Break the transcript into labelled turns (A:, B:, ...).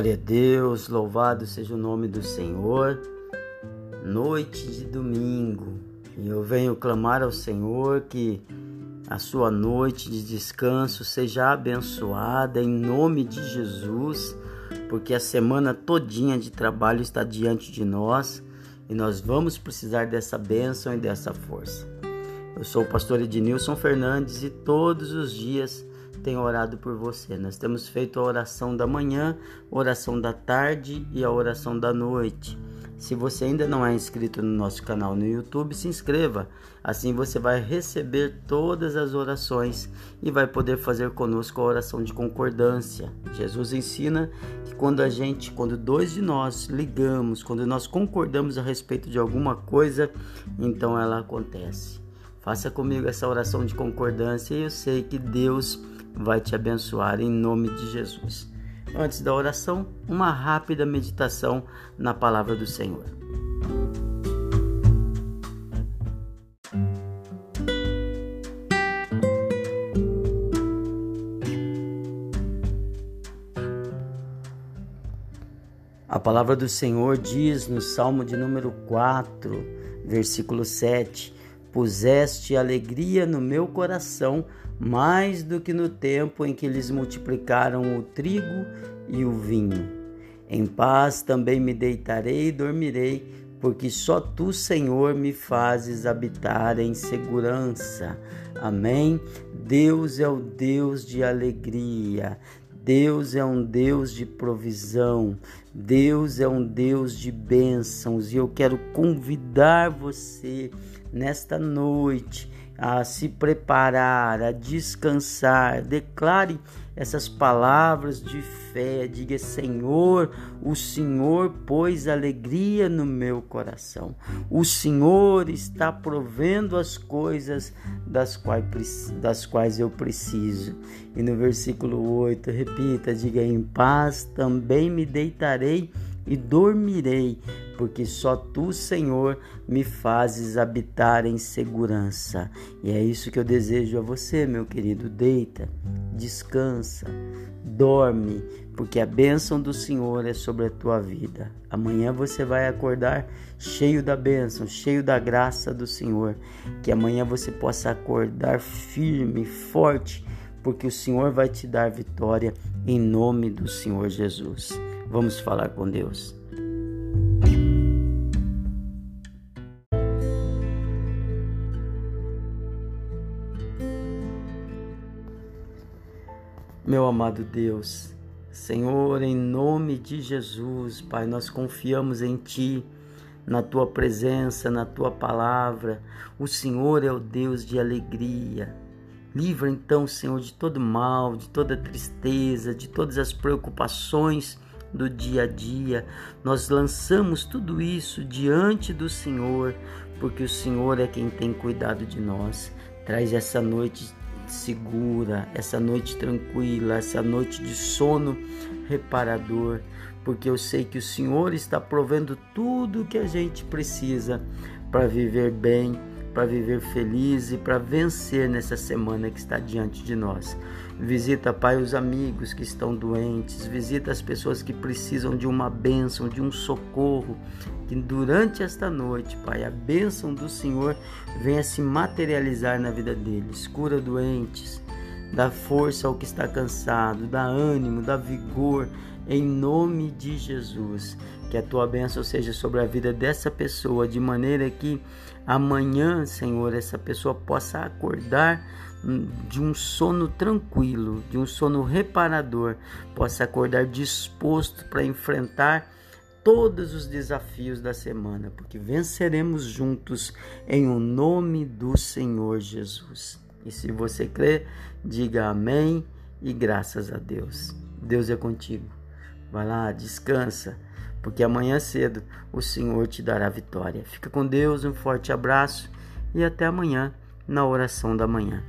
A: Glória a Deus, louvado seja o nome do Senhor. Noite de domingo, e eu venho clamar ao Senhor que a sua noite de descanso seja abençoada em nome de Jesus, porque a semana todinha de trabalho está diante de nós e nós vamos precisar dessa bênção e dessa força. Eu sou o pastor Ednilson Fernandes e todos os dias tenho orado por você. Nós temos feito a oração da manhã, oração da tarde e a oração da noite. Se você ainda não é inscrito no nosso canal no YouTube, se inscreva. Assim você vai receber todas as orações e vai poder fazer conosco a oração de concordância. Jesus ensina que quando a gente, quando dois de nós ligamos, quando nós concordamos a respeito de alguma coisa, então ela acontece. Faça comigo essa oração de concordância e eu sei que Deus vai te abençoar em nome de Jesus. Antes da oração, uma rápida meditação na palavra do Senhor. A palavra do Senhor diz no Salmo de número 4, versículo 7: Puseste alegria no meu coração mais do que no tempo em que eles multiplicaram o trigo e o vinho. Em paz também me deitarei e dormirei, porque só tu, Senhor, me fazes habitar em segurança. Amém. Deus é o Deus de alegria. Deus é um Deus de provisão, Deus é um Deus de bênçãos e eu quero convidar você nesta noite a se preparar, a descansar. Declare essas palavras de fé. Diga: Senhor, o Senhor pôs alegria no meu coração. O Senhor está provendo as coisas das quais, das quais eu preciso. E no versículo 8, repita: Diga: Em paz também me deitarei e dormirei, porque só tu, Senhor, me fazes habitar em segurança. E é isso que eu desejo a você, meu querido. Deita, descansa, dorme, porque a bênção do Senhor é sobre a tua vida. Amanhã você vai acordar cheio da bênção, cheio da graça do Senhor. Que amanhã você possa acordar firme, forte, porque o Senhor vai te dar vitória em nome do Senhor Jesus. Vamos falar com Deus. Meu amado Deus, Senhor, em nome de Jesus, Pai, nós confiamos em Ti, na Tua presença, na Tua palavra. O Senhor é o Deus de alegria. Livra então, Senhor, de todo mal, de toda tristeza, de todas as preocupações do dia a dia. Nós lançamos tudo isso diante do Senhor, porque o Senhor é quem tem cuidado de nós. Traz essa noite segura, essa noite tranquila, essa noite de sono reparador, porque eu sei que o Senhor está provendo tudo o que a gente precisa para viver bem para viver feliz e para vencer nessa semana que está diante de nós. Visita, Pai, os amigos que estão doentes, visita as pessoas que precisam de uma bênção, de um socorro, que durante esta noite, Pai, a bênção do Senhor venha se materializar na vida deles. Cura doentes, dá força ao que está cansado, dá ânimo, dá vigor, em nome de Jesus. Que a tua bênção seja sobre a vida dessa pessoa, de maneira que amanhã, Senhor, essa pessoa possa acordar de um sono tranquilo, de um sono reparador, possa acordar disposto para enfrentar todos os desafios da semana, porque venceremos juntos em o nome do Senhor Jesus. E se você crê, diga amém e graças a Deus. Deus é contigo. Vai lá, descansa porque amanhã cedo o Senhor te dará vitória. Fica com Deus, um forte abraço e até amanhã na oração da manhã.